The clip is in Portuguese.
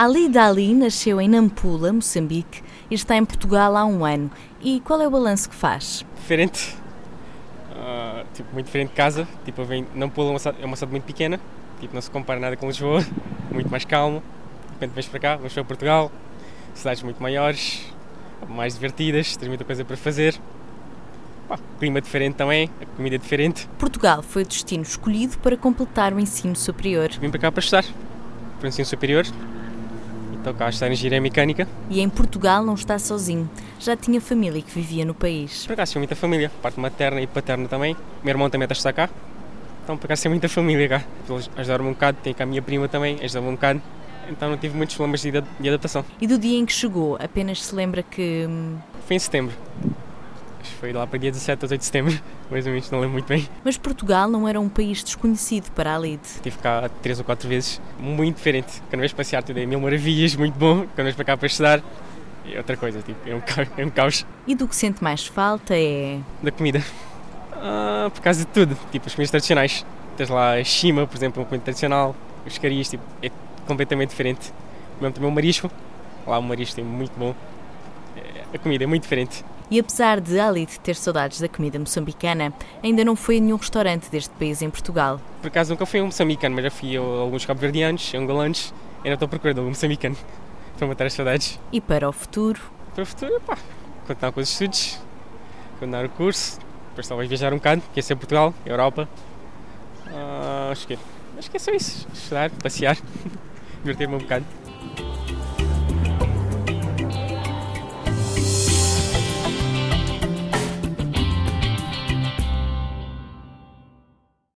Ali Dali nasceu em Nampula, Moçambique, e está em Portugal há um ano. E qual é o balanço que faz? Diferente. Uh, tipo, muito diferente de casa. Tipo, vem, Nampula é uma, cidade, é uma cidade muito pequena. Tipo, não se compara nada com Lisboa. Muito mais calmo. De repente vens para cá, vamos para Portugal. Cidades muito maiores, mais divertidas, tens muita coisa para fazer. Pá, clima diferente também, a comida diferente. Portugal foi o destino escolhido para completar o ensino superior. Vim para cá para estudar, para o ensino superior. Estou cá a estudar engenharia mecânica. E em Portugal não está sozinho. Já tinha família que vivia no país. Por acaso tinha muita família, parte materna e paterna também. O meu irmão também está estar cá. Então por acaso tem muita família cá. Eles ajudaram-me um bocado, tem cá a minha prima também, ajudou-me um bocado. Então não tive muitos problemas de adaptação. E do dia em que chegou, apenas se lembra que. Hum, foi em setembro. Acho que foi lá para dia 17 ou 18 de setembro, mais ou menos, não lembro muito bem. Mas Portugal não era um país desconhecido para a Lid. Estive cá três ou quatro vezes, muito diferente. Quando vês passear, tudo é mil maravilhas, muito bom. Quando vês para cá para estudar, é outra coisa, tipo, é um, é um caos. E do que sente mais falta é. Da comida. Ah, por causa de tudo, tipo, as comidas tradicionais. Tens lá a Shima, por exemplo, uma comida tradicional, os caris, tipo, é completamente diferente. Mesmo também o marisco, lá o marisco é muito bom. A comida é muito diferente. E apesar de Alit ter saudades da comida moçambicana, ainda não foi a nenhum restaurante deste país em Portugal. Por acaso nunca fui a um moçambicano, mas já fui a alguns cabo-verdianos, angolanos, ainda estou procurando um moçambicano para matar as saudades. E para o futuro? Para o futuro, pá, continuar com os estudos, continuar o curso, depois talvez viajar um bocado, que é ser Portugal, Europa. Uh, acho, que, acho que é só isso, estudar, passear, divertir-me um bocado.